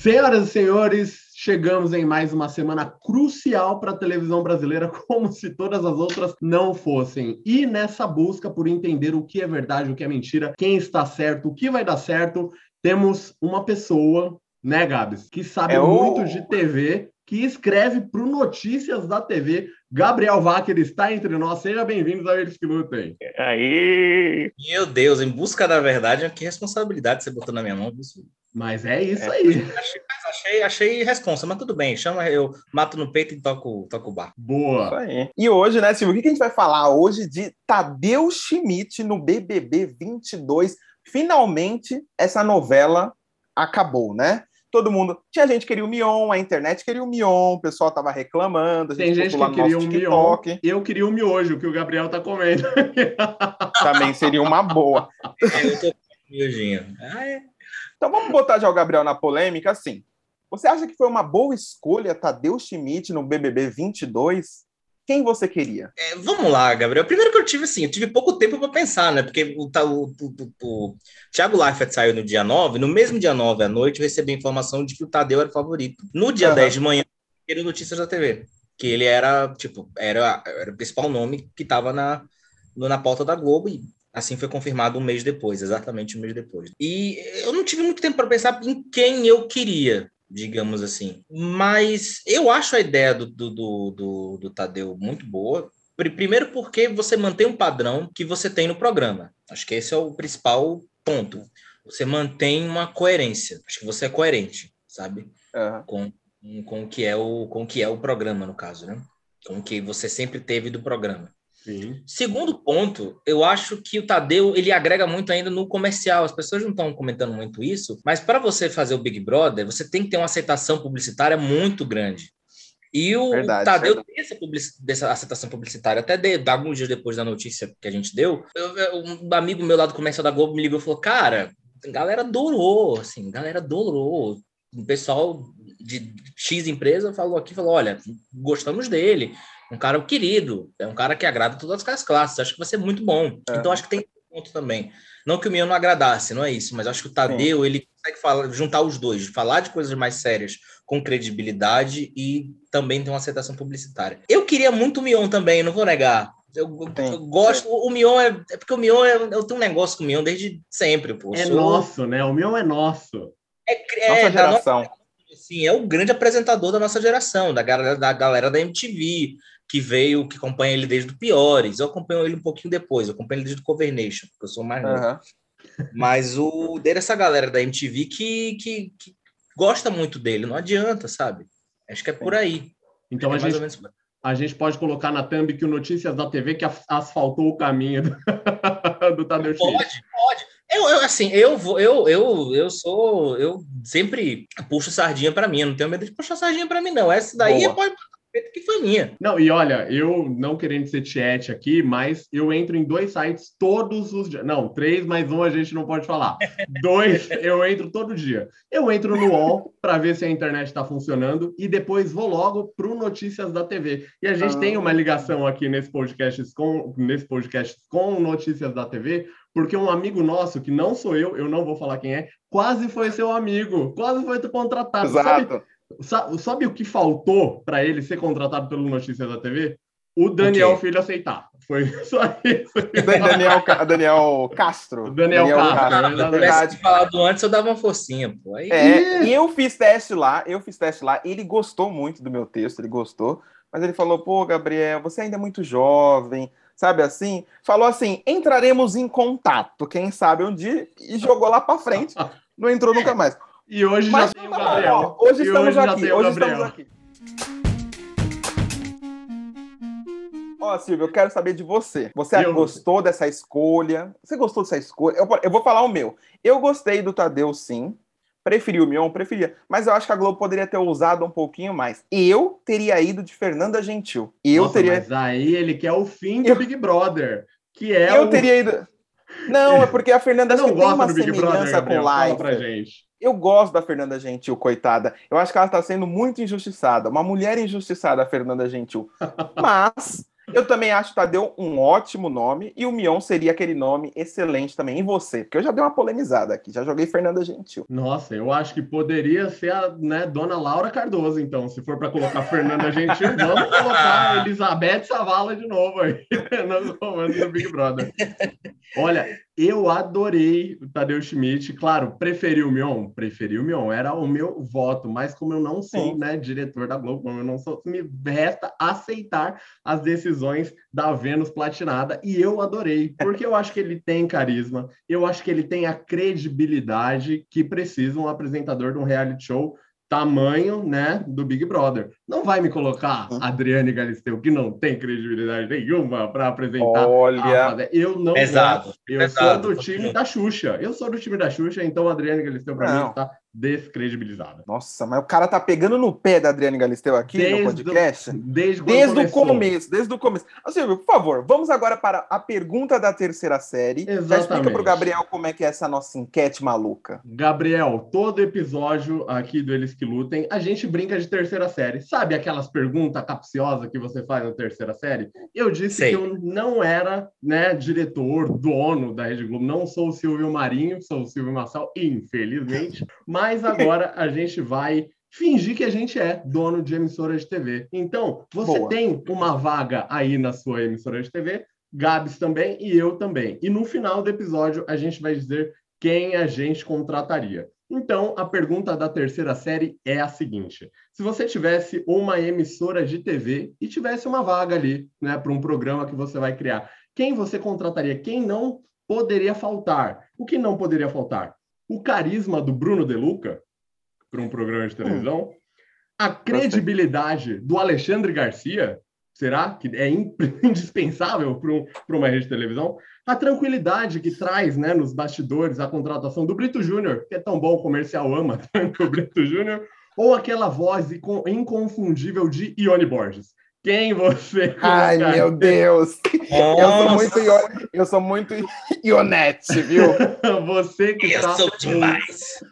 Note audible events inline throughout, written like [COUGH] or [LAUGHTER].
Senhoras e senhores, chegamos em mais uma semana crucial para a televisão brasileira, [LAUGHS] como se todas as outras não fossem. E nessa busca por entender o que é verdade, o que é mentira, quem está certo, o que vai dar certo, temos uma pessoa, né, Gabs, que sabe É o- muito de TV, que escreve para o Notícias da TV. Gabriel Wacker está entre nós. Seja bem-vindo a Eles que Lutem. Aí! Meu Deus, em busca da verdade, que responsabilidade você botou na minha mão. Isso. Mas é isso É. aí. Achei, achei, achei responsa, mas tudo bem. Chama eu, mato no peito e toco, toco o bar. Boa. E hoje, né, Silvio, o que a gente vai falar hoje de Tadeu Schmidt no BBB 22? Finalmente, essa novela acabou, né? Todo mundo. Tinha gente que queria o Mion, a internet queria o Mion, o pessoal tava reclamando. A gente Tem gente que no queria um mion. Eu queria o miojo que o Gabriel tá comendo. Também seria uma boa. Eu tô com miojinho. Ah, é. Então vamos botar já o Gabriel na polêmica, assim. Você acha que foi uma boa escolha Tadeu Schmidt no BBB 22? Quem você queria? É, vamos lá, Gabriel. Primeiro que eu tive assim, eu tive pouco tempo para pensar, né? Porque o, o, o, o, Thiago Leifert saiu no dia 9, no mesmo dia 9 à noite, eu recebi a informação de que o Tadeu era o favorito. No dia Aham. 10 de manhã, ele notícias da TV. Que ele era, tipo, era, era o principal nome que estava na, na pauta da Globo e assim foi confirmado um mês depois, exatamente um mês depois. E eu não tive muito tempo para pensar em quem eu queria, digamos assim. Mas eu acho a ideia do, do, do, do, Tadeu muito boa. Pri- Primeiro porque você mantém um padrão que você tem no programa. Acho que esse é o principal ponto. Você mantém uma coerência. Acho que você é coerente, sabe? Aham. com, com o que é o com o que é o programa no caso, né? Com o que você sempre teve do programa. Sim. Segundo ponto, eu acho que o Tadeu ele agrega muito ainda no comercial. As pessoas não estão comentando muito isso, mas para você fazer o Big Brother, você tem que ter uma aceitação publicitária muito grande. E o Verdade, Tadeu verdade. tem essa, publici- dessa aceitação publicitária. Até de, alguns dias depois da notícia que a gente deu, eu- eu- um amigo meu lá do comercial da Globo me ligou e falou: Cara, a galera adorou, assim, galera adorou. O pessoal de X empresa falou aqui, falou: Olha, gostamos dele um cara querido, é um cara que agrada todas as classes, acho que vai ser muito bom. É. Então acho que tem ponto também. Não que o Mion não agradasse, não é isso, mas acho que o Tadeu, ele consegue falar, juntar os dois, falar de coisas mais sérias com credibilidade e também ter uma aceitação publicitária. Eu queria muito o Mion também, não vou negar. Eu, eu- Sim. gosto, o o Mion é, é porque o Mion é, eu tenho um negócio com o Mion desde sempre, pô. É Sou- nosso, né? O meu é nosso. é, Nossa é, da nossa geração. Sim, é o grande apresentador da nossa geração, da galera da, galera da MTV, que veio, que acompanha ele desde o Piores. Eu acompanho ele um pouquinho depois, eu acompanho ele desde o Covernation, porque eu sou mais novo. Aham. Mas o dele, é essa galera da MTV que, que, que gosta muito dele, não adianta, sabe? Acho que é por aí. Então é a mais ou gente, menos a gente pode colocar na thumb que o Notícias da TV que as- asfaltou o caminho do, [LAUGHS] do Tadeu pode. Eu, eu, assim, eu vou, eu, eu, eu sou, eu sempre puxo sardinha para mim, eu não tenho medo de puxar sardinha para mim, não. Essa daí Boa. pode que foi minha. Não, e olha, eu não querendo ser chat aqui, mas eu entro em dois sites todos os dias. Não, três, mais um a gente não pode falar. [LAUGHS] Dois, eu entro todo dia. Eu entro no UOL para ver se a internet está funcionando e depois vou logo para o Notícias da TV. E a gente Ah. tem uma ligação aqui nesse podcast com nesse podcast com Notícias da TV, porque um amigo nosso, que não sou eu, eu não vou falar quem é, quase foi seu amigo, quase foi contratado. Sabe, Exato. Sa- Sabe o que faltou para ele ser contratado pelo Notícias da TV? O Daniel O quê? Filho aceitar. Foi [LAUGHS] só isso. [LAUGHS] Dan- Daniel, Daniel Castro. Daniel Castro, Ah, é se verdade. eu tivesse falado antes, eu dava uma forcinha, pô. Aí, É, e eu fiz teste lá, eu fiz teste lá, ele gostou muito do meu texto, ele gostou, mas ele falou, pô, Gabriel, você ainda é muito jovem, sabe assim? Falou assim, entraremos em contato, quem sabe um dia, e jogou lá pra frente, não entrou nunca mais. [LAUGHS] E hoje Mas já tem o tá Gabriel. ó, hoje E estamos já aqui, hoje Gabriel. estamos aqui. Ó, Silvio, eu quero saber de você. Você Eu- gostou dessa escolha? Você gostou dessa escolha? Eu, eu vou falar o meu. Eu gostei do Tadeu, sim. Preferi o Mion, preferia. Mas eu acho que a Globo poderia ter usado um pouquinho mais. Eu teria ido de Fernanda Gentil. Eu Nossa, teria. Mas aí ele quer o fim do Eu- Big Brother, que é eu o... teria ido. Não, é porque a Fernanda [LAUGHS] não tem uma Brother, semelhança Gabriel? com gente. Eu gosto da Fernanda Gentil, coitada. Eu acho que ela está sendo muito injustiçada. Uma mulher injustiçada, a Fernanda Gentil. [LAUGHS] Mas Eu também acho Tadeu um ótimo nome e o Mion seria aquele nome excelente também. E você? Porque eu já dei uma polemizada aqui, já joguei Fernanda Gentil. Nossa, eu acho que poderia ser a né, dona Laura Cardoso, então. Se for para colocar Fernanda Gentil, vamos [LAUGHS] colocar Elizabeth Savala de novo aí nos comandos do Big Brother. Olha, eu adorei o Tadeu Schmidt. Claro, preferi o Mion? Preferi o Mion. Era o meu voto, mas como eu não sou né, diretor da Globo, como eu não sou, me resta aceitar as decisões da Vênus Platinada. E eu adorei, porque eu acho que ele tem carisma, eu acho que ele tem a credibilidade que precisa um apresentador de um reality show tamanho, né, do Big Brother. Não vai me colocar uhum. Adriane Galisteu, que não tem credibilidade nenhuma para apresentar. Olha, eu não Pesado. Gosto. Eu Pesado. sou do time da Xuxa. Eu sou do time da Xuxa, então Adriane Galisteu para mim está descredibilizada. Nossa, mas o cara tá pegando no pé da Adriane Galisteu aqui desde no podcast. Do, desde desde o começo, desde o começo. Assim, por favor, vamos agora para a pergunta da terceira série. Exatamente. Já explica pro Gabriel como é que é essa nossa enquete maluca. Gabriel, todo episódio aqui do Eles que Lutem, a gente brinca de terceira série. Sabe aquelas perguntas capciosas que você faz na terceira série? Eu disse Sei. que eu não era, né, diretor, dono da Rede Globo, não sou o Silvio Marinho, sou o Silvio Massal, infelizmente, mas mas agora a gente vai fingir que a gente é dono de emissora de TV. Então, você Boa. tem uma vaga aí na sua emissora de TV, Gabs também e eu também. E no final do episódio a gente vai dizer quem a gente contrataria. Então, a pergunta da terceira série é a seguinte: se você tivesse uma emissora de TV e tivesse uma vaga ali, né, para um programa que você vai criar, quem você contrataria? Quem não poderia faltar? O que não poderia faltar? O carisma do Bruno De Luca para um programa de televisão, hum. a credibilidade do Alexandre Garcia, será que é indispensável para um, uma rede de televisão? A tranquilidade que traz né, nos bastidores a contratação do Brito Júnior, que é tão bom o comercial ama [LAUGHS] tanto o Brito Júnior, ou aquela voz inconfundível de Ione Borges. Quem você Ai, meu Deus! Eu sou muito, eu sou muito Ionete, viu? [LAUGHS] você que eu está... sou demais!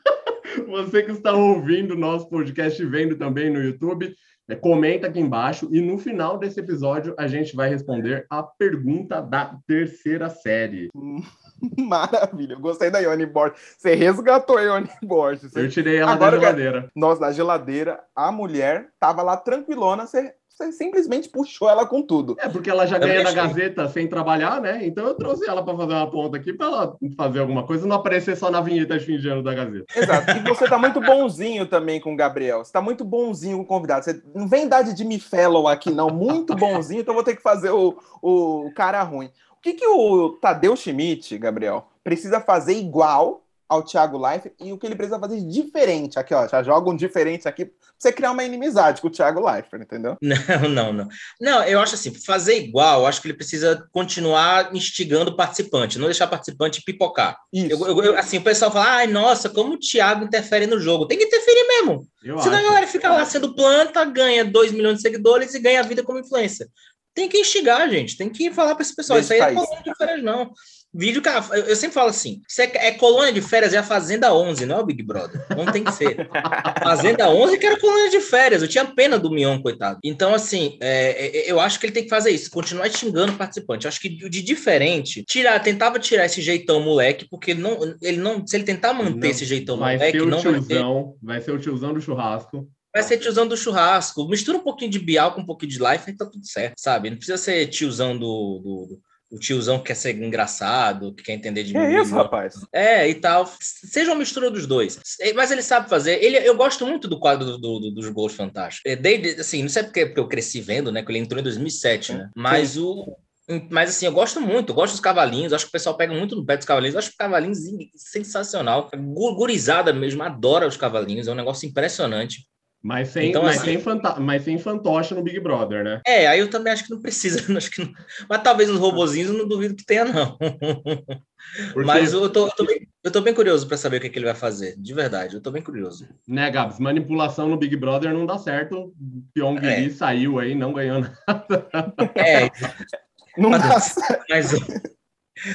[LAUGHS] Você que está ouvindo o nosso podcast e vendo também no YouTube, é, comenta aqui embaixo e no final desse episódio a gente vai responder a pergunta da terceira série. [LAUGHS] Maravilha, eu gostei da Ione Borges. Você resgatou a Ione Borges. Eu tirei ela Agora, da geladeira. Nossa, da geladeira, a mulher tava lá tranquilona, você você simplesmente puxou ela com tudo. É, porque ela já ganha na Gazeta sem trabalhar, né? Então eu trouxe ela para fazer uma ponta aqui para ela fazer alguma coisa, não aparecer só na vinheta de fim de ano da Gazeta. Exato. E você tá muito bonzinho também com o Gabriel. Você tá muito bonzinho com o convidado. Você não vem dar de Jimmy Fellow aqui, não. Muito bonzinho, então vou ter que fazer o, o cara ruim. O que, que o Tadeu Schmidt, Gabriel, precisa fazer igual ao Thiago Leifert e o que ele precisa fazer diferente. Aqui, ó, já joga um diferente aqui pra você criar uma inimizade com o Thiago Leifert, entendeu? [LAUGHS] Não, não, não. Não, eu acho assim, fazer igual, eu acho que ele precisa continuar instigando o participante, não deixar o participante pipocar. Isso. Eu, eu, assim, o pessoal fala, ai, nossa, como o Thiago interfere no jogo. Tem que interferir mesmo. Eu Senão acho. a galera fica lá sendo planta, ganha 2 milhões de seguidores e ganha vida como influência. Tem que instigar, gente. Tem que falar para esse pessoal. Isso aí é colônia de férias, não. Vídeo que eu sempre falo assim: isso é, é, colônia de férias, é a Fazenda 11, não é o Big Brother. Não tem que ser. Fazenda 11 que era colônia de férias. Eu tinha pena do Mion, coitado. Então, assim, é, é, eu acho que ele tem que fazer isso, continuar xingando o participante. Eu acho que de diferente, tirar, tentava tirar esse jeitão moleque, porque ele não, ele não se ele tentar manter não, esse jeitão vai moleque, ser o não tiozão, vai, vai ser o tiozão do churrasco vai ser tiozão do churrasco. Mistura um pouquinho de Bial com um pouquinho de Life e tá tudo certo, sabe? Não precisa ser tiozão do, do, o tiozão que quer ser engraçado, que quer entender de mim. É isso, rapaz. É, e tal. Seja uma mistura dos dois. Mas ele sabe fazer. Ele, eu gosto muito do quadro do, do, dos Gols Fantásticos. É, desde, assim, não sei porque, porque eu cresci vendo, né? Que ele entrou em 2007, né? Mas Sim. o... Mas assim, eu gosto muito, eu gosto dos cavalinhos, acho que o pessoal pega muito no pé dos cavalinhos, eu acho os cavalinhos sensacional. Gurizada mesmo, adora os cavalinhos, é um negócio impressionante. Mas sem, então, mas, assim, sem fanta mas sem fantoche no Big Brother, né? É, aí eu também acho que não precisa. [LAUGHS] Acho que não... Mas talvez os robozinhos eu não duvido que tenha, não. [LAUGHS] Porque... Mas eu tô, eu tô, bem, eu tô bem curioso para saber o que, que, ele vai fazer. De verdade, eu tô bem curioso. Né, Gabs? Manipulação no Big Brother não dá certo. Pyong é. saiu aí, não ganhou [LAUGHS] nada. É. não mas, dá certo. Mas,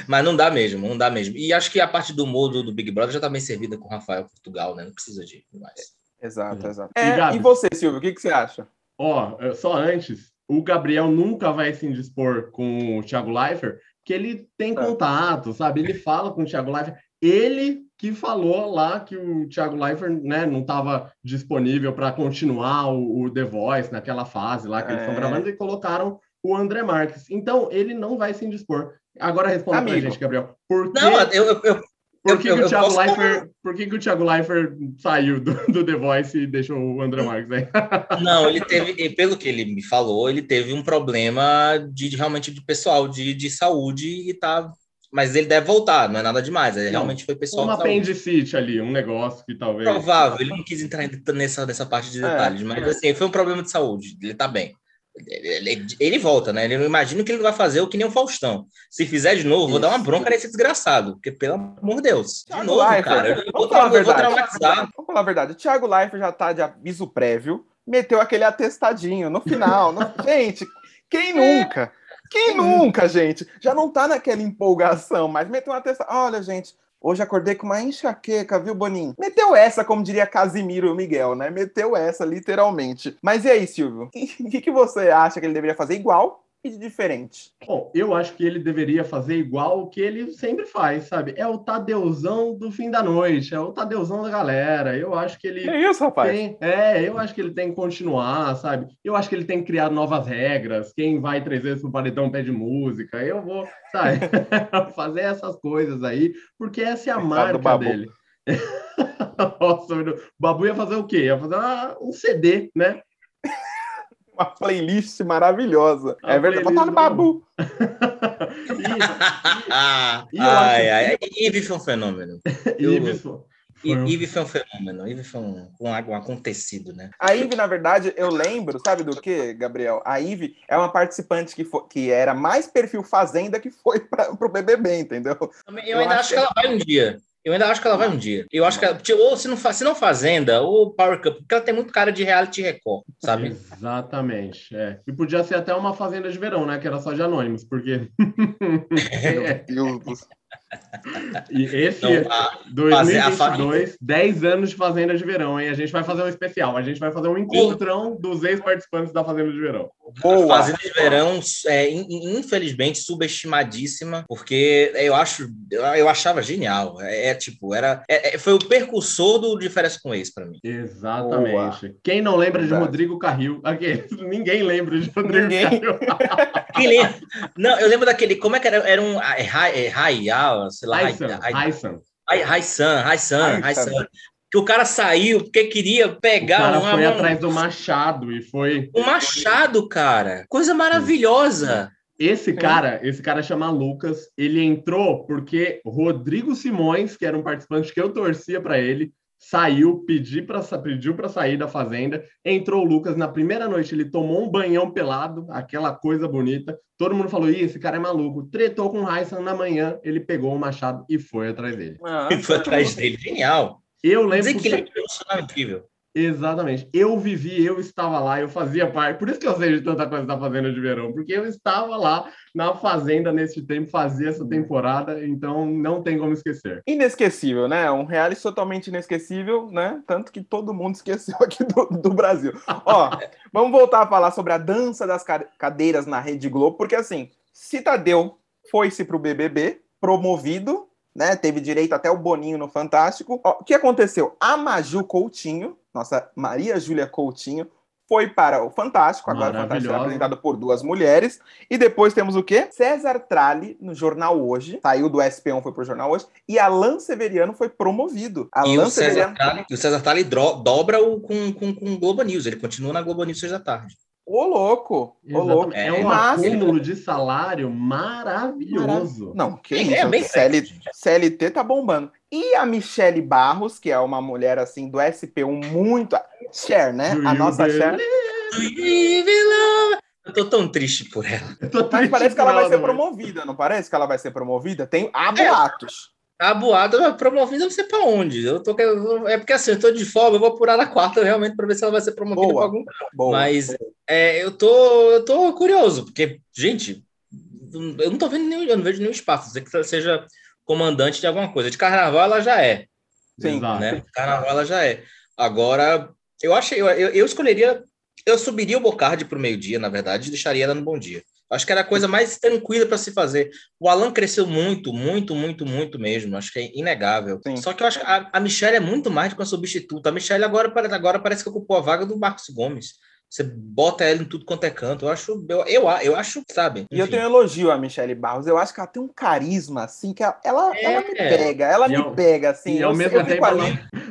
mas não dá mesmo, não dá mesmo. E acho que a parte do modo do Big Brother já tá bem servida com o Rafael Portugal, né? Não precisa de mais. Exato, exato. É, e, e, você, Silvio, o que, que você acha? Ó, só antes, o Gabriel nunca vai se indispor com o Thiago Leifert, que ele tem É. contato, sabe? Ele fala com o Thiago Leifert. Ele que falou lá que o Thiago Leifert né, não estava disponível para continuar o, o The Voice naquela fase lá que eles estão É. gravando e colocaram o André Marques. Então, ele não vai se indispor. Agora responda pra Amigo. gente, Gabriel. Por que, Não, eu, eu- por que, eu- que o Thiago Leifert, por que, que o Thiago Leifert saiu do, do The Voice e deixou o André Marques aí? [LAUGHS] Não, ele teve, pelo que ele me falou, ele teve um problema de, de realmente de pessoal, de, de saúde e tá. Mas ele deve voltar, não é nada demais. Ele Não, realmente foi pessoal Uma apendicite ali, um negócio que talvez. Provável, ele não quis entrar nessa, nessa parte de É. detalhes, mas assim, foi um problema de saúde, ele tá bem. Ele, ele- volta, né? Ele não imagina que ele vai fazer o que nem o Faustão. Se fizer de novo, vou dar uma bronca nesse desgraçado, porque pelo amor de Deus. De novo, Leifert, cara. Eu vamos vou, falar eu vou traumatizar. Vamos falar a verdade. O Thiago Leifert já tá de aviso prévio, meteu aquele atestadinho no final. no- [LAUGHS] Gente, quem nunca? Quem nunca, gente? Já não tá naquela empolgação, mas meteu um atestado. Olha, gente, hoje acordei com uma enxaqueca, viu, Boninho? Meteu essa, como diria Casimiro e Miguel, né? Meteu essa, literalmente. Mas e aí, Silvio? [LAUGHS] O que, que você acha que ele deveria fazer igual e de diferente? Bom, eu acho que ele deveria fazer igual o que ele sempre faz, sabe? É o Tadeuzão do fim da noite, é o Tadeuzão da galera. Eu acho que ele Que isso, rapaz? tem. É, eu acho que ele tem que continuar, sabe? Eu acho que ele tem que criar novas regras. Quem vai três vezes pro paredão pede música. Eu vou, sabe? [LAUGHS] fazer essas coisas aí, porque essa é a Coitado marca Babu. dele. [LAUGHS] Nossa, o Babu ia fazer o quê? Ia fazer uma- um CD, né? [LAUGHS] Uma playlist maravilhosa. A é verdade. playlist Botar no Babu. [LAUGHS] [LAUGHS] E- e ai, acho- ai, Ives foi um fenômeno. E, Ives foi um- Ives foi um fenômeno. Ives foi um, um, um acontecido, né? A Ive, na verdade, eu lembro, sabe do que, Gabriel? A Ive é uma participante que, fo- que era mais perfil Fazenda que foi para pro BBB, entendeu? Também- Eu Eu ainda acho que ela vai um dia. Eu ainda acho que ela vai um dia. Eu acho que ela, tipo, ou se não, se não Fazenda, ou Power Cup, porque ela tem muito cara de reality record, sabe? Exatamente. É. E podia ser até uma fazenda de verão, né? Que era só de anônimos, porque. Meu Deus do céu. E esse Não, a- 2022, 10 anos de fazenda de verão, hein? A gente vai fazer um especial. A gente vai fazer um encontrão dos ex-participantes da fazenda de verão. Boa. Fazenda de Verão é in- in- infelizmente subestimadíssima, porque eu acho, eu achava genial. É, é, tipo, era é- é- foi o percursor do diferença com ex para mim. Exatamente. Quem não lembra de. Rodrigo Carril? Aqui, [LAUGHS] ninguém lembra de Rodrigo Ninguém. Carril. [LAUGHS] Quem lembra? Não, eu lembro daquele, como é que era? Era um é, é, Raial, sei lá, Raissan, Rai- Raissan. Rai- Raissan, Raissan, Raissan. Raissan. Que o cara saiu porque queria O pegar cara uma- foi atrás do Machado e foi. um machado, cara. Coisa maravilhosa. Esse cara, esse cara chama Lucas, ele entrou porque Rodrigo Simões, que era um participante que eu torcia para ele, saiu, pedi pra, sa- pediu para sair da fazenda, entrou o Lucas na primeira noite, ele tomou um banhão pelado, aquela coisa bonita. Todo mundo falou: Ih, esse cara é maluco. Tretou com o Raissan na manhã, ele pegou o machado e foi atrás dele. Ah, E foi atrás dele. Genial. Eu lembro Dizer que ele é incrível. Exatamente. Eu vivi, eu estava lá, eu fazia parte. Por isso que eu sei de tanta coisa da Fazenda de Verão, porque eu estava lá na Fazenda nesse tempo, fazia essa temporada, então não tem como esquecer. Inesquecível, né? Um reality totalmente inesquecível, né? Tanto que todo mundo [LAUGHS] esqueceu aqui do, do Brasil. Ó, [LAUGHS] vamos voltar a falar sobre a dança das ca- cadeiras na Rede Globo, porque assim, Citadeu foi-se pro BBB, promovido, né? Teve direito até o Boninho no Fantástico. Ó, o que aconteceu? A Maju Coutinho, nossa Maria Júlia Coutinho, foi para o Fantástico, agora o Fantástico é apresentado por duas mulheres. E depois temos o quê? César Tralli no Jornal Hoje, saiu do SP1, foi pro Jornal Hoje, e Alan Severiano foi promovido. E Alan o César Severiano, Tali, e o César Tali dro- dobra o com, com, com o Globo News. Ele continua na Globo News seis da tarde. Ô louco, ô louco. É, É um massa. acúmulo de salário maravilhoso. Não, que É, isso, é bem CL. CLT tá bombando. E a Michele Barros, que é uma mulher assim do SP1 muito. Cher, né? Do A nossa Cher. Eu tô tão triste por ela. Eu tô Mas parece que ela vai ser promovida, não parece que ela vai ser promovida? Tem há boatos. A boada promovida, eu não sei pra onde. Eu tô, querendo- é porque assim, eu tô de folga, eu vou apurar na quarta [LAUGHS] realmente pra ver se ela vai ser promovida Boa. pra algum. Boa. Mas é, eu, tô, eu tô curioso, porque, gente, eu não tô vendo nenhum, eu não vejo nenhum espaço. Dizer que ela seja comandante de alguma coisa. De carnaval ela já é. Sim. Exato. né? Carnaval ela já é. Agora, eu achei, eu, eu escolheria Eu subiria o Bocardi para o meio-dia, na verdade, e deixaria ela no bom dia. Acho que era a coisa mais tranquila para se fazer. O Alan cresceu muito, muito, muito, muito mesmo. Acho que é inegável. Sim. Só que eu acho que a, a Michelle é muito mais do que uma substituta. A Michelle agora, agora parece que ocupou a vaga do Marcos Gomes. Você bota ela em tudo quanto é canto. Eu acho, eu, eu, eu acho, sabe? Enfim. E eu tenho um elogio a Michelle Barros. Eu acho que ela tem um carisma, assim, que ela, ela, é. ela me pega. Ela e me ao, pega, assim. E ao, mesmo tempo, ela,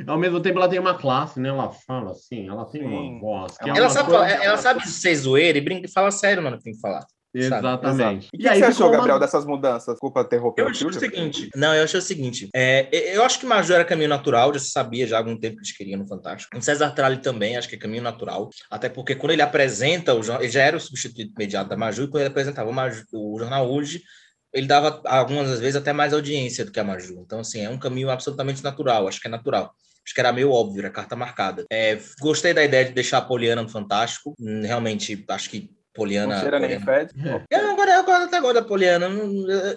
ao mesmo tempo, ela tem uma classe, né? Ela fala assim, ela tem Sim. uma voz. ela, é sabe, ela, ela sabe ser zoeira e brinca e fala sério mano, tem que falar. Exatamente. E o que, que, você achou, uma... Gabriel, dessas mudanças? Desculpa interromper. Eu acho o seguinte. Não, eu acho o seguinte. É, eu acho que Major era caminho natural, já se sabia já há algum tempo que eles queriam no Fantástico. O César Tralli também, acho que é caminho natural. Até porque quando ele apresenta, o, ele já era o substituto imediato da Major, e quando ele apresentava o, Maju, o jornal hoje, ele dava algumas vezes até mais audiência do que a Maju. Então, assim, é um caminho absolutamente natural, acho que é natural. Acho que era meio óbvio, era carta marcada. É, gostei da ideia de deixar a Poliana no Fantástico. Hum, realmente, acho que Poliana. Não cheira nem fede. Eu agora, agora até agora da Poliana.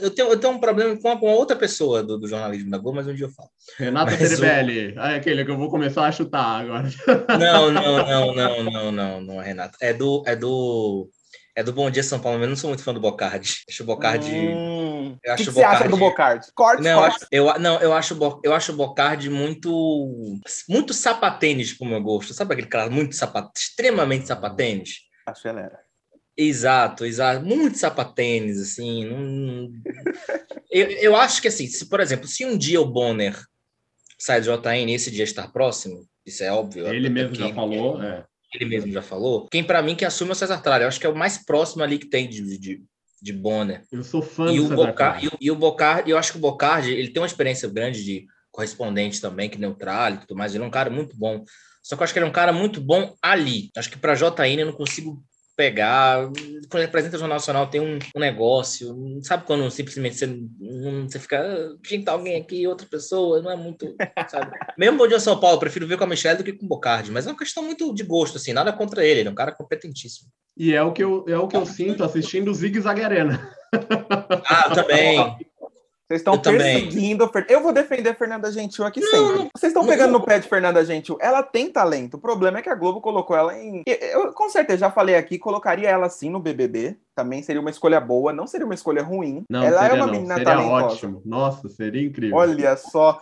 Eu tenho, eu tenho um problema com, com outra pessoa do, do, jornalismo da Globo, mas um dia eu falo. Renata Ceribelli. O... Ah, é aquele que eu vou começar a chutar agora. [LAUGHS] Não, [LAUGHS] não, não, não, não, não, não, Renata. É do. É do. É do Bom Dia São Paulo, mas eu não sou muito fã do Bocardi. Acho o Bocardi. Hum, eu acho o que, que Bocardi... você acha do Bocardi? Corte, não, corte. Eu, acho, eu, não, eu acho, eu acho o Bocardi muito. Muito sapatênis pro meu gosto. Sabe aquele cara muito sapat... extremamente sapatênis? Acelera. Exato, exato. Muito sapatênis, assim. Não... eu, eu acho que, assim, se, por exemplo, se um dia o Bonner sai do JN e esse dia estar próximo, isso é óbvio. Ele mesmo já falou, é. Ele mesmo já falou. Quem, para mim, que assume é o César Tralli. Eu acho que é o mais próximo ali que tem de, de, de Bonner. Eu sou fã e do o César Bocar, e, e, o Bocardi, eu acho que o Bocardi, ele tem uma experiência grande de correspondente também, que neutral e tudo mais. Ele é um cara muito bom. Só que eu acho que ele é um cara muito bom ali. Acho que para JN eu não consigo pegar. Quando ele apresenta o Jornal Nacional, tem um, um negócio. Sabe quando simplesmente você, você fica. Tinha tá alguém aqui, outra pessoa, não é muito. Sabe? [LAUGHS] Mesmo Bom Dia São Paulo, eu prefiro ver com a Michelle do que com o Bocardi, mas é uma questão muito de gosto, assim, nada contra ele, ele é um cara competentíssimo. E é o que eu, é o que eu sinto assistindo o Zig Zag Arena. Ah, também. [LAUGHS] Vocês estão perseguindo. Eu, eu vou defender a Fernanda Gentil aqui não, sempre. Vocês estão pegando no pé de Fernanda Gentil. Ela tem talento. O problema é que a Globo colocou ela em. Eu, com certeza, já falei aqui, colocaria ela sim no BBB também seria uma escolha boa, não seria uma escolha ruim. Não, ela é uma não. menina seria talentosa. ótimo. Nossa, seria incrível. Olha só,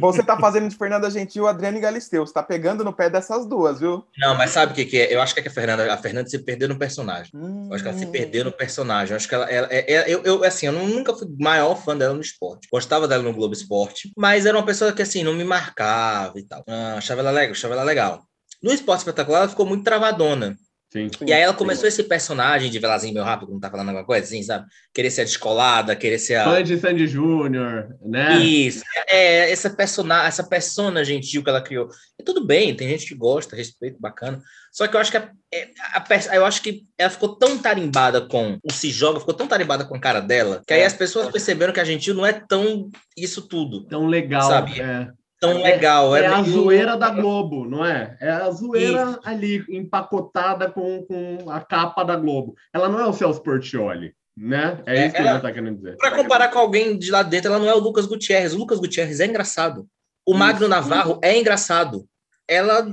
você tá fazendo de Fernanda Gentil, Adriane Galisteu, você tá pegando no pé dessas duas, viu? Não, mas sabe o que, que é? Eu acho que, é que a Fernanda, a Fernanda se perdeu no personagem. Hum. Eu acho que ela se perdeu no personagem. Eu acho que ela, ela é, é, eu, eu, assim, eu nunca fui maior fã dela no esporte. Gostava dela no Globo Esporte, mas era uma pessoa que assim não me marcava e tal. Ah, achava ela legal, achava ela legal. No esporte espetacular, ela ficou muito travadona. Sim, e aí ela começou sim. esse personagem de Velazinho meu rápido, não tá falando alguma coisa assim, sabe? Querer ser a descolada, querer ser a. Fã de Sandy Júnior, né? Isso. É, essa personagem, essa persona gentil que ela criou. E tudo bem, tem gente que gosta, respeito, bacana. Só que eu acho que a, é, a, a, eu acho que ela ficou tão tarimbada com o se joga, ficou tão tarimbada com a cara dela, que aí é. as pessoas perceberam que a gentil não é tão isso tudo. Tão legal, sabe? É tão legal. É, é a zoeira da Globo, não é? É a zoeira Isso. ali, empacotada com, com a capa da Globo. Ela não é o Celso Portioli, né? É, é isso que ela está querendo dizer. Para comparar com alguém de lá dentro, ela não é o Lucas Gutierrez. O Lucas Gutierrez é engraçado. O Isso. Magno Navarro é engraçado. Ela.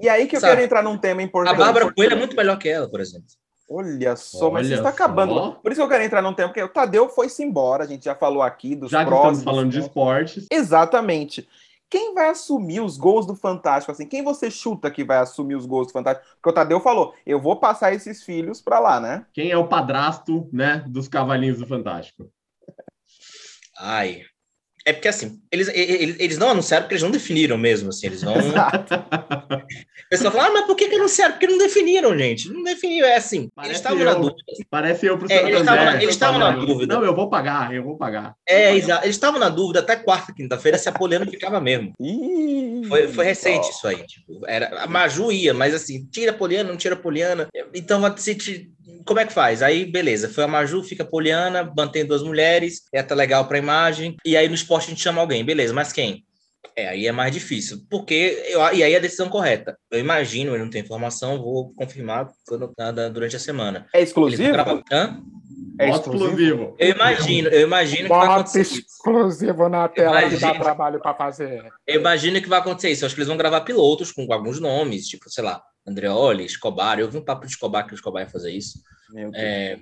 E aí que eu Sabe, quero entrar num tema importante. A Bárbara Coelho é muito melhor que ela, por exemplo. Olha só, Olha mas você está acabando. Por isso que eu quero entrar num tempo, porque o Tadeu foi-se embora, a gente já falou aqui dos Já que estamos falando de esportes. Exatamente. Quem vai assumir os gols do Fantástico? Assim, quem você chuta que vai assumir os gols do Fantástico? Porque o Tadeu falou, eu vou passar esses filhos para lá, né? Quem é o padrasto, né, dos cavalinhos do Fantástico? Ai, é porque assim, eles, eles, eles não anunciaram porque eles não definiram mesmo, assim, eles não. [LAUGHS] O pessoal fala, ah, mas por que, que anunciaram? Porque não definiram, gente. Não definiram, é assim. Parece eles estavam na dúvida. Parece eu pro é, Eles estavam na, dúvida. Não, eu vou pagar, eu vou pagar. É, exato. Eles estavam na dúvida até quarta, quinta-feira se a Poliana ficava mesmo. foi, foi recente isso aí. Tipo, era, a Maju ia, mas assim, tira a Poliana, não tira a Poliana. Então, se, como é que faz? Aí, beleza, foi a Maju, fica a Poliana, mantém duas mulheres, é até legal para a imagem, e aí no esporte a gente chama alguém, beleza, mas quem? É, aí é mais difícil, porque eu, e aí é a decisão correta. Eu imagino, eu não tenho informação, vou confirmar quando, nada, durante a semana. É exclusivo? Hã? É exclusivo. Eu imagino, eu imagino que vai acontecer exclusivo na tela imagino, que dá trabalho para fazer. Eu imagino que vai acontecer isso. Eu acho que eles vão gravar pilotos com alguns nomes, tipo, sei lá, Andreoli, Escobar. Eu vi um papo de Escobar que o Escobar ia fazer isso. É,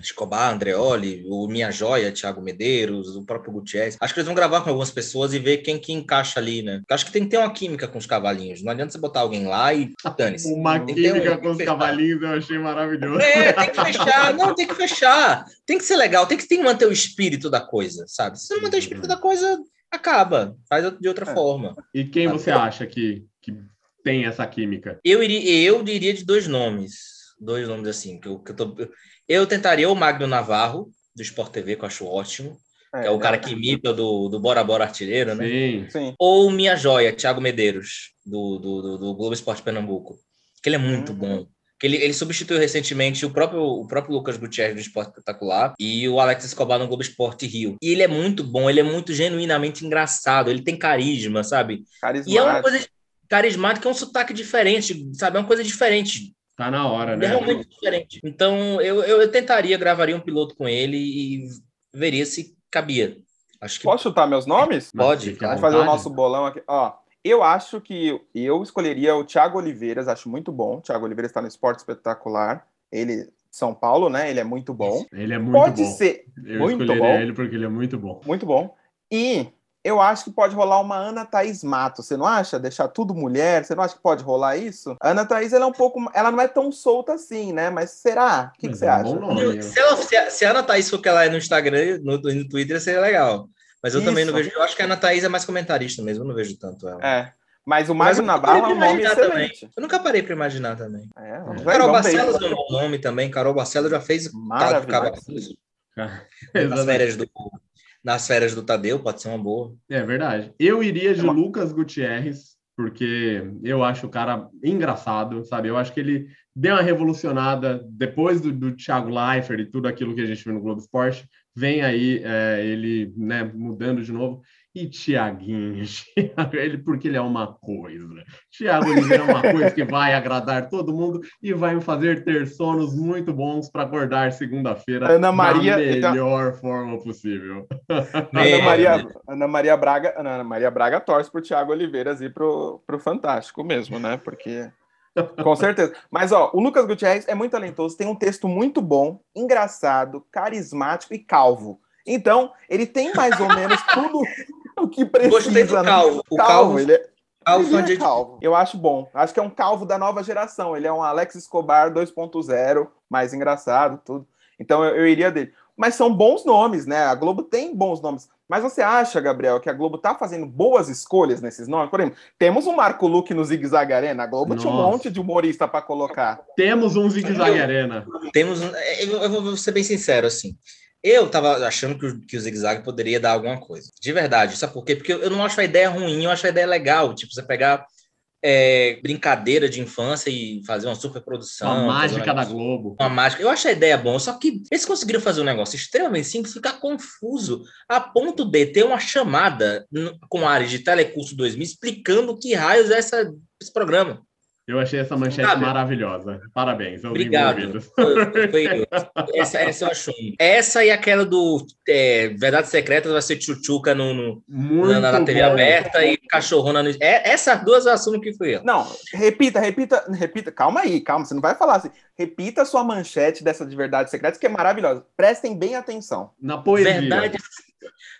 Escobar, Andreoli, o Minha Joia, Thiago Medeiros, o próprio Gutierrez. Acho que eles vão gravar com algumas pessoas e ver quem que encaixa ali, né? Acho que tem que ter uma química com os cavalinhos. Não adianta você botar alguém lá e dane-se. Uma química um- com os fechar. cavalinhos eu achei maravilhoso. É, tem que fechar. Não, tem que fechar. Tem que ser legal, tem que, tem que manter o espírito da coisa, sabe? Se você não manter o espírito da coisa, acaba. Faz de outra É. forma. E quem você acha que, que tem essa química? Eu iria, eu diria de dois nomes. Dois nomes assim, que eu, que eu tô. Eu tentaria o Magno Navarro, do Sport TV, que eu acho ótimo. que é o cara que imita do, do Bora Bora Artilheiro, né? Sim. Sim. Ou Minha Joia, Thiago Medeiros, do, do, do, do Globo Esporte Pernambuco. Que ele é muito Hum. bom. Que ele, ele substituiu recentemente o próprio, o próprio Lucas Gutierrez do Esporte Espetacular e o Alex Escobar no Globo Esporte Rio. E ele é muito bom, ele é muito genuinamente engraçado, ele tem carisma, sabe? E é uma coisa carismática, é um sotaque diferente, sabe? É uma coisa diferente, Tá na hora, é né? realmente diferente. Então, eu, eu, eu tentaria, gravaria um piloto com ele e veria se cabia. Acho que Posso chutar meus nomes? Pode, Vamos fazer o nosso bolão aqui. Ó, eu acho que eu escolheria o Thiago Oliveiras, acho muito bom. O Thiago Oliveiras está no Esporte Espetacular. Ele, São Paulo, né? Ele é muito bom. Ele é muito Pode bom. ser Eu muito escolheria bom. ele porque ele é muito bom. muito bom. E eu acho que pode rolar uma Ana Thaís Mato, você não acha? Deixar tudo mulher, você não acha que pode rolar isso? A Ana Thaís, ela é um pouco. Ela não é tão solta assim, né? Mas será? O que, que você é acha? nome. Se, ela, se, a, se a Ana Thaís for que ela é no Instagram, no, no Twitter, seria legal. Mas eu também não Isso. vejo. Eu acho que a Ana Thaís é mais comentarista mesmo, eu não vejo tanto ela. É. Mas o eu nunca Navarro é um nome excelente. Eu nunca parei para imaginar também. É, vamos ver, Carol. Barcelos é um bom nome também. Carol Barcelos já fez Maravilhoso. Cavalos [LAUGHS] nas Exatamente. férias do nas férias do Tadeu, pode ser uma boa. É verdade. Eu iria de É uma- Lucas Gutierrez, porque eu acho o cara engraçado, sabe? Eu acho que ele deu uma revolucionada depois do, do Thiago Leifert e tudo aquilo que a gente viu no Globo Esporte. Vem aí é, ele né, mudando de novo. E Tiaguinho, [LAUGHS] ele, porque ele é uma coisa. Thiago Oliveira é uma coisa que vai agradar todo mundo e vai me fazer ter sonos muito bons para acordar segunda-feira Ana Maria- da então- melhor forma possível. Ana Maria, Ana Maria Braga, Ana Maria Braga torce pro Thiago Oliveiras ir pro, pro Fantástico mesmo, né? Porque com certeza. Mas ó, o Lucas Gutierrez é muito talentoso, tem um texto muito bom, engraçado, carismático e calvo. Então, ele tem mais ou menos tudo [LAUGHS] o que Gostei do precisa. né? Calvo. O Calvo, ele é, Calvo ele é calvo. Eu acho bom. Acho que é um calvo da nova geração. Ele é um Alex Escobar 2.0, mais engraçado, tudo. Então eu, eu iria dele. Mas são bons nomes, né? A Globo tem bons nomes. Mas você acha, Gabriel, que a Globo tá fazendo boas escolhas nesses nomes? Por exemplo, temos o Marco Luque no Zig Zag Arena. A Globo tinha um Nossa. monte de humorista para colocar. Temos um zigue-zague arena. Temos. um- Eu, eu vou ser bem sincero, assim. Eu tava achando que o, que o Zig Zag poderia dar alguma coisa. De verdade. Sabe por quê? Porque eu, eu não acho a ideia ruim, eu acho a ideia legal. Tipo, você pegar é, brincadeira de infância e fazer uma super produção. A fazer um mágica da Globo. Uma mágica. Eu acho a ideia boa, só que eles conseguiram fazer um negócio extremamente simples, ficar confuso, a ponto de ter uma chamada com a área de Telecurso 2000 explicando que raios é essa, esse programa. Eu achei essa manchete Sabe? maravilhosa. Parabéns Obrigado. Foi- [LAUGHS] foi- essa, essa eu acho. um. Essa e aquela do é, Verdades Secretas vai ser Tchutchuca no, no- na, na TV bom. aberta e Cachorrona no. É, essas duas eu assumo que fui eu. Não, repita, repita, repita. Calma aí, calma, você não vai falar assim. Repita a sua manchete dessa de Verdades Secretas, que é maravilhosa. Prestem bem atenção. Na poesia. Verdade,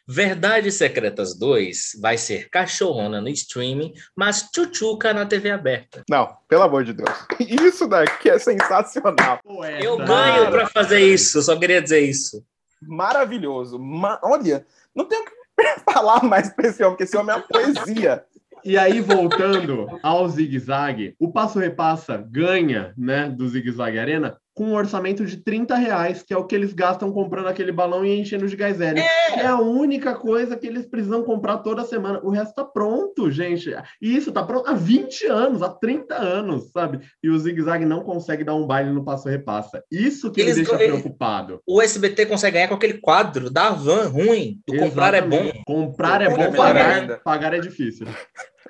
Verdades Secretas 2 vai ser Cachorrona no streaming, mas Tchutchuca na TV aberta. Não, pelo amor de Deus. [LAUGHS] Isso daqui é sensacional. Poeta. Eu ganho para fazer isso, eu só queria dizer isso. Maravilhoso. Ma- Olha, não tenho o que [LAUGHS] falar mais pra esse homem, porque esse homem é uma poesia. E aí, voltando ao zigue-zague, o Passo Repassa ganha né, do zigue-zague Arena com um orçamento de 30 reais, que é o que eles gastam comprando aquele balão e enchendo de gás hélio. É. a única coisa que eles precisam comprar toda semana. O resto tá pronto, gente. E isso tá pronto há 20 anos, há 30 anos, sabe? E o zigue-zague não consegue dar um baile no Passo Repassa. Isso que Eles me deixa go- preocupado. O SBT consegue ganhar com aquele quadro da van ruim. Do comprar é bom. Comprar é é bom, melhor pagar, pagar é difícil.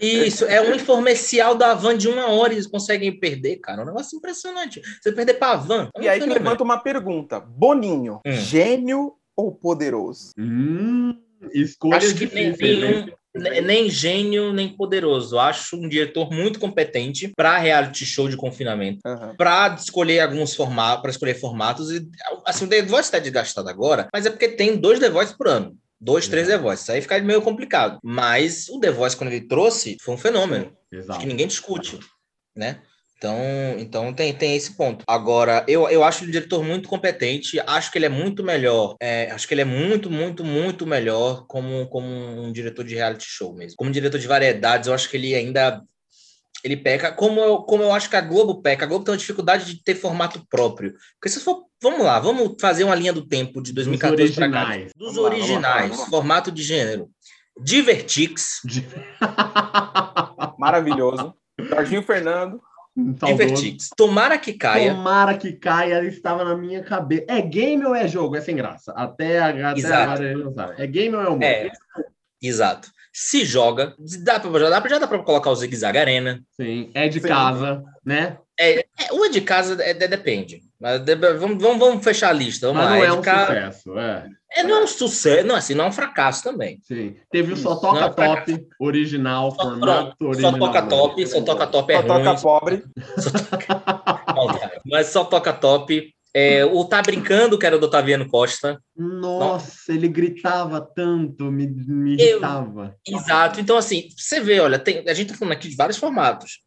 Isso, é um informecial da van de uma hora, eles conseguem perder, cara. É um negócio impressionante. Você perder pra van. é um E aí que fenômeno. levanta uma pergunta: Boninho, Hum. gênio ou poderoso? Hum, escolhas Acho que nem- difíceis, hein? nenhum. nem gênio, nem poderoso. Acho um diretor muito competente para reality show de confinamento, uhum. para escolher alguns formatos, para escolher formatos. E, assim, o The Voice está desgastado agora, mas é porque tem dois The Voice por ano. Dois, três The Voice. Aí fica meio complicado. Mas o The Voice, quando ele trouxe, foi um fenômeno. Exato. Que ninguém discute, né? Então, então tem, tem esse ponto. Agora, eu, eu acho o diretor muito competente, acho que ele é muito melhor. É, acho que ele é muito, muito, muito melhor como, como um diretor de reality show mesmo. Como diretor de variedades, eu acho que ele ainda ele peca, como eu, como eu acho que a Globo peca. A Globo tem uma dificuldade de ter formato próprio. Porque se for, vamos lá, vamos fazer uma linha do tempo de 2014 para cá. Dos vamos originais, lá, lá, formato de gênero. Divertix. [LAUGHS] Maravilhoso. Jorginho Fernando. Divertix. Tomara que caia. Tomara que caia, estava na minha cabeça. É game ou é jogo? É sem graça. Até, até Exato. agora ele não sabe. É game ou é humor? É. Exato se joga, dá pra, já, dá pra, já dá pra colocar o Zig Zag Arena. Sim, é de Sim. casa, né? É, é, o é de casa é, é, depende. Mas de, vamos, vamos, vamos fechar a lista. Vamos Mas lá. não é, é um casa... sucesso, é. É, não é um sucesso, não, assim, não é um fracasso também. Sim. Teve o Só Toca é Top, original, só, formato original. Só Toca Top, Só Toca Top é só ruim. Toca Pobre. Só toca... [LAUGHS] Mas Só Toca Top é, o Tá Brincando, que era do Otaviano Costa. Nossa, ele gritava tanto, me, me irritava. Eu, exato. Então, assim, você vê, olha, tem, a gente tá falando aqui de vários formatos.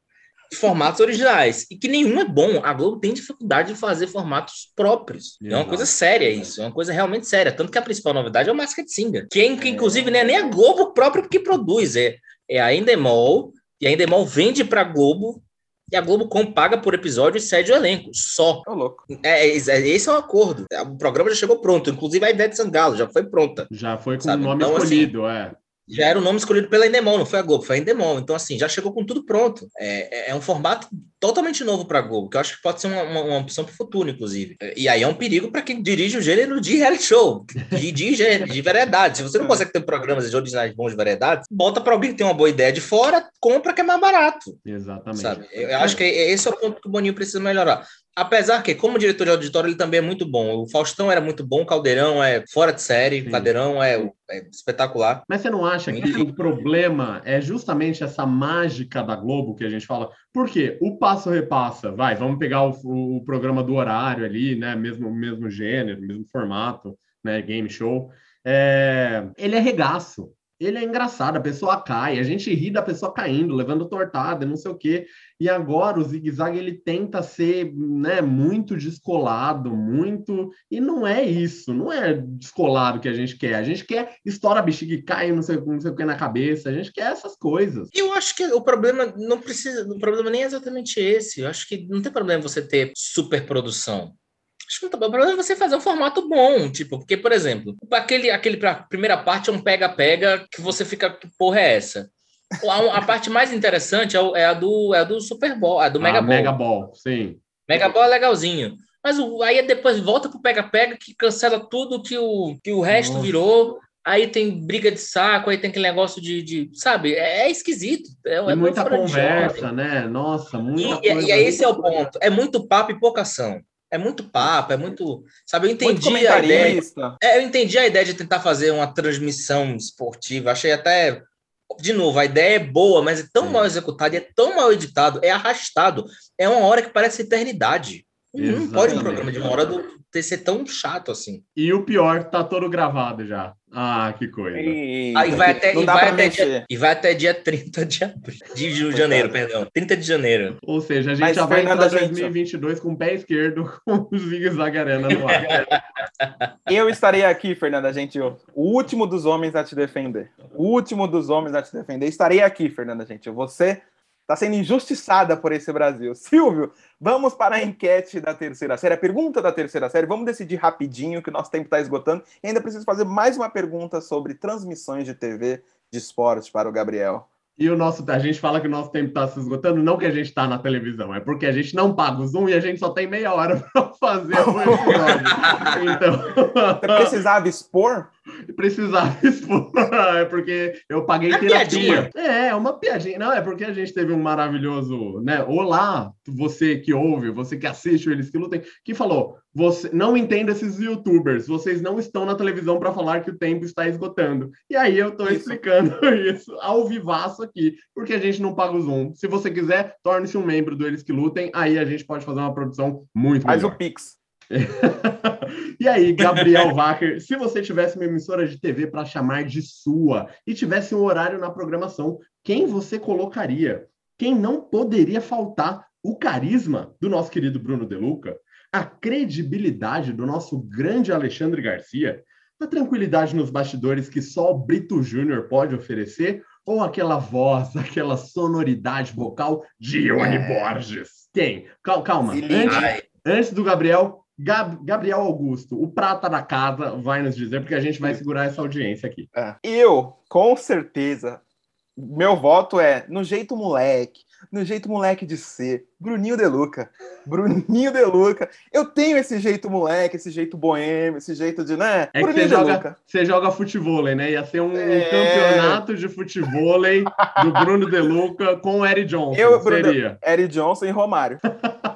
Formatos originais. E que nenhum é bom. A Globo tem dificuldade de fazer formatos próprios. Exato. É uma coisa séria isso. É uma coisa realmente séria. Tanto que a principal novidade é o Masked Singer. Que, que inclusive, não é nem a Globo próprio que produz. É, é a Endemol. E a Endemol vende para a Globo e a Globo com paga por episódio e cede o elenco, só. É louco. É, é, esse é o acordo. O programa já chegou pronto, inclusive a Ivete Sangalo já foi pronta. Já foi com o nome então, assim, escolhido, assim, é já era o nome escolhido pela Endemol, não foi a Globo, foi a Endemol. Então, assim, já chegou com tudo pronto. É, é, é um formato totalmente novo para a Globo, que eu acho que pode ser uma, uma, uma opção para o futuro, inclusive. E aí é um perigo para quem dirige o gênero de reality show, de, de, de, de variedade. Se você não é. consegue ter programas de originais bons de variedade, bota para alguém que tem uma boa ideia de fora, compra que é mais barato. Exatamente. Sabe? Eu acho que esse é o ponto que o Boninho precisa melhorar. Apesar que, como diretor de auditório, ele também é muito bom. O Faustão era muito bom, o Caldeirão é fora de série, Sim. o Caldeirão é, é, espetacular. Mas você não acha que o problema é justamente essa mágica da Globo que a gente fala? Porque o passo repassa, vai, vamos pegar o, o programa do horário ali, né? Mesmo, mesmo gênero, mesmo formato, né? Game show. É, ele é regaço ele é engraçado, a pessoa cai, a gente ri da pessoa caindo, levando tortada, não sei o quê. E agora o zigue-zague ele tenta ser né, muito descolado, muito. E não é isso, não é descolado que a gente quer. A gente quer estoura bexiga e cai não sei, não sei o que na cabeça, a gente quer essas coisas. Eu acho que o problema não precisa, o problema nem é exatamente esse. Eu acho que não tem problema você ter superprodução. Acho que não tá bom. O problema é você fazer um formato bom, tipo, porque, por exemplo, aquele, aquele pra primeira parte é um pega-pega que você fica, que porra é essa? A, a parte mais interessante é, é, a do, é a do Super Bowl, a do Mega Ball. Mega Ball, sim. Mega Ball é legalzinho. Mas o, aí depois volta pro pega-pega que cancela tudo que o, que o resto Nossa. virou. Aí tem briga de saco, aí tem aquele negócio de, de sabe? É, é esquisito. É, é muita conversa, né? Nossa, muita e, coisa. E, e esse é o ponto. É muito papo e pouca ação. É muito papo, é muito. Sabe, eu entendi a ideia. É, eu entendi a ideia de tentar fazer uma transmissão esportiva. Achei até. De novo, a ideia é boa, mas é tão mal executada, é tão mal editado, é arrastado. É uma hora que parece eternidade. Exatamente. Não pode um programa de uma hora do, ter ser tão chato assim. E o pior, tá todo gravado já. Ah, que coisa. E, Aí vai até, e vai até, dia, e vai até dia 30 de, abril, de janeiro, perdão. 30 de janeiro. Ou seja, a gente Mas, já vai entrar 2022 com o pé esquerdo [LAUGHS] com os zigue-zague arena no ar. Eu estarei aqui, Fernanda Gentil, o último dos homens a te defender. O último dos homens a te defender. Estarei aqui, Fernanda Gentil. Você está sendo injustiçada por esse Brasil. [LAUGHS] Silvio, vamos para a enquete da terceira série, a pergunta da terceira série. Vamos decidir rapidinho, que o nosso tempo está esgotando. E ainda preciso fazer mais uma pergunta sobre transmissões de TV de esporte para o Gabriel. E o nosso, a gente fala que o nosso tempo está se esgotando, não que a gente está na televisão, é porque a gente não paga o Zoom e a gente só tem meia hora [LAUGHS] para fazer o [LAUGHS] episódio. então... Você precisava expor [LAUGHS] precisava [LAUGHS] expor, é porque eu paguei É terapia. piadinha. É, é uma piadinha. Não, é porque a gente teve um maravilhoso, né? Olá, você que ouve, você que assiste o Eles que Lutem, que falou: você não entenda esses youtubers, vocês não estão na televisão para falar que o tempo está esgotando. E aí eu tô Isso. explicando [LAUGHS] isso ao vivaço aqui, porque a gente não paga o Zoom. Se você quiser, torne-se um membro do Eles que Lutem, aí a gente pode fazer uma produção muito Faz melhor. o Pix. [LAUGHS] e aí, Gabriel Wacker, se você tivesse uma emissora de TV para chamar de sua e tivesse um horário na programação, quem você colocaria? Quem não poderia faltar? O carisma do nosso querido Bruno De Luca, a credibilidade do nosso grande Alexandre Garcia, a tranquilidade nos bastidores que só o Brito Júnior pode oferecer, ou aquela voz, aquela sonoridade vocal de Ione Borges? Quem? Cal- Calma, liga. antes, Antes do Gabriel, Gab- Gabriel Augusto, o prata da casa, vai nos dizer, porque a gente vai segurar essa audiência aqui. É. Eu, com certeza, meu voto é no jeito moleque, no jeito moleque de ser. Bruninho De Luca. [LAUGHS] Bruninho De Luca. Eu tenho esse jeito moleque, esse jeito boêmio, esse jeito de, né? É que Bruninho você De joga, você joga futevôlei, né? Ia ser um É. campeonato de futevôlei do Bruno De Luca com o Eric Johnson. Eu, Bruno- seria. Eric Johnson e Romário. [LAUGHS]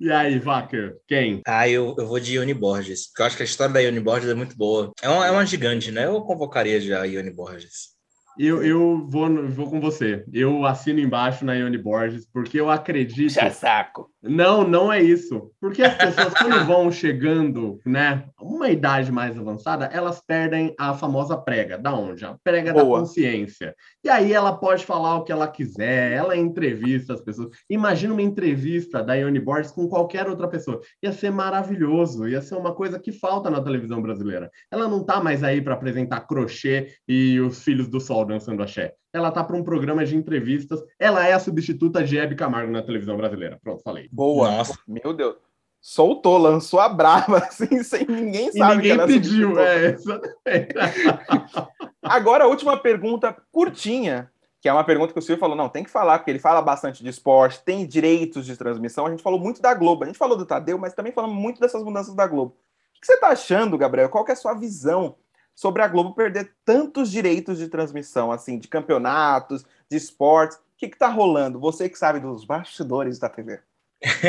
e aí, Wacker, quem? Ah, eu, eu vou de Ione Borges, porque eu acho que a história da Ione Borges é muito boa. É uma, é uma gigante, né? Eu convocaria já a Ione Borges. Eu, eu vou, vou com você. Eu assino embaixo na Ione Borges, porque eu acredito. saco. Não, não é isso. Porque as pessoas, quando [LAUGHS] vão chegando, né, uma idade mais avançada, elas perdem a famosa prega. Da onde? A prega da Boa. consciência. E aí ela pode falar o que ela quiser, ela entrevista as pessoas. Imagina uma entrevista da Ione Borges com qualquer outra pessoa. Ia ser maravilhoso, ia ser uma coisa que falta na televisão brasileira. Ela não tá mais aí para apresentar crochê e os filhos do sol dançando axé. Ela tá para um programa de entrevistas. Ela é a substituta de Hebe Camargo na televisão brasileira. Pronto, falei. Boa. Nossa. Meu Deus. Soltou, lançou a brava, [LAUGHS] assim, sem ninguém E sabe que ninguém ela é pediu, é, exatamente. [LAUGHS] Agora, a última pergunta curtinha, que é uma pergunta que o Silvio falou, não, tem que falar, porque ele fala bastante de esporte, tem direitos de transmissão, a gente falou muito da Globo, a gente falou do Tadeu, mas também falamos muito dessas mudanças da Globo. O que você está achando, Gabriel? Qual que é a sua visão sobre a Globo perder tantos direitos de transmissão, assim, de campeonatos, de esportes? O que está rolando? Você que sabe dos bastidores da TV.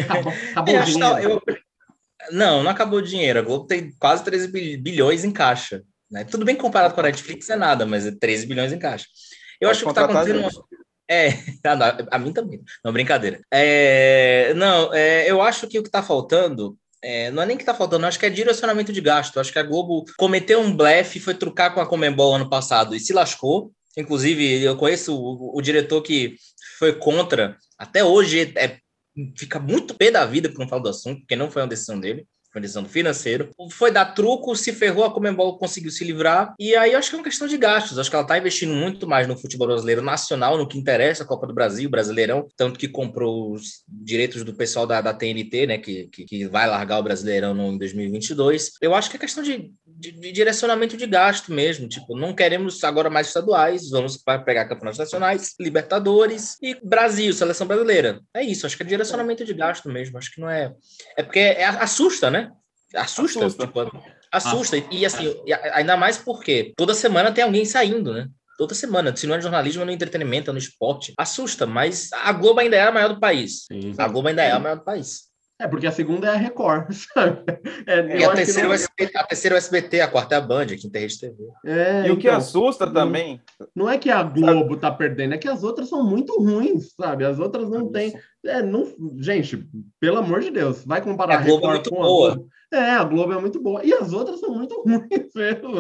Acabou, [LAUGHS] acabou o dinheiro. eu- Não, não acabou o dinheiro. A Globo tem quase 13 bi- bilhões em caixa. Né? Tudo bem comparado com a Netflix, é nada, mas é 13 bilhões em caixa. Eu Pode acho que está a acontecendo. uma- É, [LAUGHS] ah, não, a mim também. Não, brincadeira. É, não, é, eu acho que o que está faltando. É, não é nem que está faltando, acho que é direcionamento de gasto. Acho que a Globo cometeu um blefe, foi trucar com a Comembol ano passado e se lascou. Inclusive, eu conheço o, o diretor que foi contra, até hoje é, fica muito pé da vida por não falar do assunto, porque não foi uma decisão dele. Foi uma decisão do financeiro. Foi dar truco, se ferrou, a Comembol conseguiu se livrar. E aí acho que é uma questão de gastos. Acho que ela está investindo muito mais no futebol brasileiro nacional, no que interessa, a Copa do Brasil, Brasileirão. Tanto que comprou os direitos do pessoal da, da TNT, né? Que, que, que vai largar o Brasileirão no, em 2022. Eu acho que é questão de, de, de direcionamento de gasto mesmo. Tipo, não queremos agora mais estaduais, vamos pegar campeonatos nacionais, Libertadores e Brasil, seleção brasileira. É isso, acho que é direcionamento de gasto mesmo. Acho que não é. É porque é, assusta, né? Assusta, Assusta. tipo, assusta. E assim, e a- ainda mais porque toda semana tem alguém saindo, né? Toda semana, se não é jornalismo, é no entretenimento, é no esporte. Assusta, mas a Globo ainda é a maior do país. Sim. A Globo ainda é a maior do país. É, porque a segunda é a Record, [LAUGHS] sabe? É, E eu a terceira, não- é o SBT, a terceira é o SBT, a quarta é a Band, a quinta é a Rede TV. é, e o que então, assusta também. Não é que a Globo tá perdendo, é que as outras são muito ruins, sabe? As outras não têm. É, não, gente, pelo amor de Deus, vai comparar A Globo é Record muito com a boa. Globo. É, a Globo é muito boa. E as outras são muito [LAUGHS] ruins mesmo.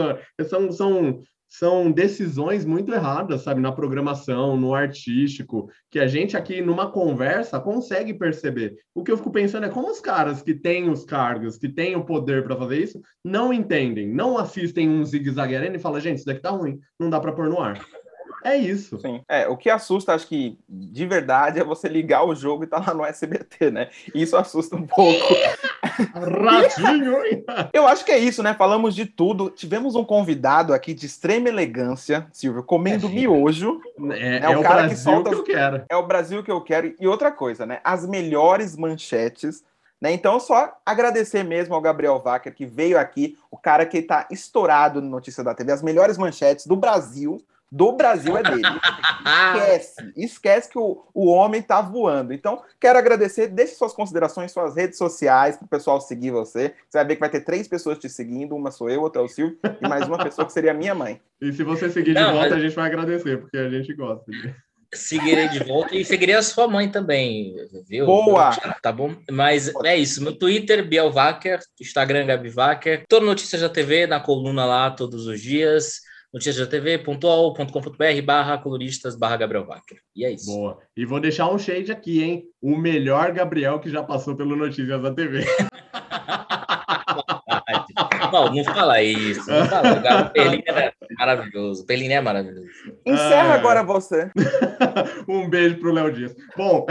São, são, são decisões muito erradas, sabe? Na programação, no artístico, que a gente aqui numa conversa consegue perceber. O que eu fico pensando é como os caras que têm os cargos, que têm o poder para fazer isso, não entendem, não assistem um zigue-zague e falam, gente, isso daqui tá ruim, não dá para pôr no ar. É isso. Sim. É, o que assusta, acho que de verdade, é você ligar o jogo e tá lá no SBT, né? Isso assusta um pouco. Ratinho! [LAUGHS] Eu acho que é isso, né? Falamos de tudo. Tivemos um convidado aqui de extrema elegância, Silvio, comendo É, miojo. É, É o é o cara que Brasil solta que eu quero. É o Brasil que eu quero. E outra coisa, né? As melhores manchetes Né? Então, só agradecer mesmo ao Gabriel Wacker, que veio aqui, o cara que está estourado no Notícia da TV, as melhores manchetes do Brasil, do Brasil é dele. esquece, esquece que o, o homem tá voando. Então, quero agradecer, deixe suas considerações, suas redes sociais, para o pessoal seguir você. Você vai ver que vai ter três pessoas te seguindo, uma sou eu, outra é o Silvio, e mais uma pessoa que seria minha mãe. E se você seguir de Não, volta, mas... a gente vai agradecer, porque a gente gosta. Seguirei de volta e seguirei a sua mãe também, viu? Boa! Tá bom? Mas é isso. Meu Twitter, Biel Wacker, Instagram, Gabi Wacker. Tô no Notícias da TV, na coluna lá todos os dias noticiasdatv.ol.com.br barra coloristas barra Gabriel Wacker. E é isso. Boa. E vou deixar um shade aqui, hein? O melhor Gabriel que já passou pelo Notícias da TV. [LAUGHS] não, não fala isso. Não fala. O Perlini é maravilhoso. O Perlini é maravilhoso. Encerra ah. agora você. [LAUGHS] um beijo pro Léo Dias. Bom,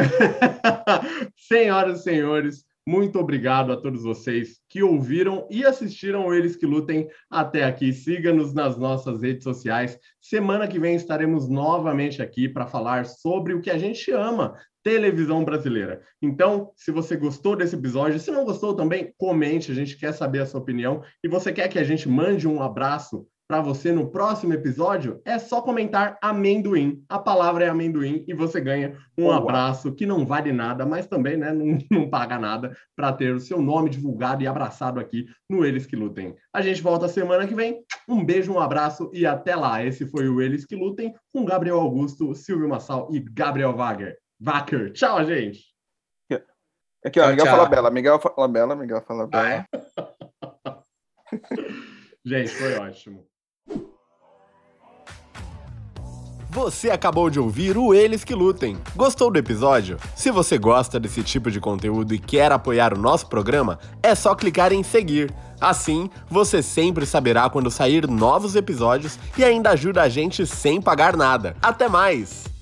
[LAUGHS] senhoras e senhores, muito obrigado a todos vocês que ouviram e assistiram Eles que Lutem até aqui. Siga-nos nas nossas redes sociais. Semana que vem estaremos novamente aqui para falar sobre o que a gente ama, televisão brasileira. Então, se você gostou desse episódio, se não gostou também, comente, a gente quer saber a sua opinião. E você quer que a gente mande um abraço para você no próximo episódio, é só comentar amendoim. A palavra é amendoim e você ganha um Boa. abraço que não vale nada, mas também né, não, [LAUGHS] não paga nada para ter o seu nome divulgado e abraçado aqui no Eles que Lutem. A gente volta semana que vem. Um beijo, um abraço e até lá. Esse foi o Eles que Lutem com Gabriel Augusto, Silvio Massal e Gabriel Wagner. Wacker. Tchau, gente. Aqui, ó, tchau, Miguel tchau. fala Bela, Miguel fala Bela, Miguel fala Bela. Ah, é? [LAUGHS] gente, foi ótimo. Você acabou de ouvir o Eles que Lutem. Gostou do episódio? Se você gosta desse tipo de conteúdo e quer apoiar o nosso programa, é só clicar em seguir. Assim, você sempre saberá quando sair novos episódios e ainda ajuda a gente sem pagar nada. Até mais!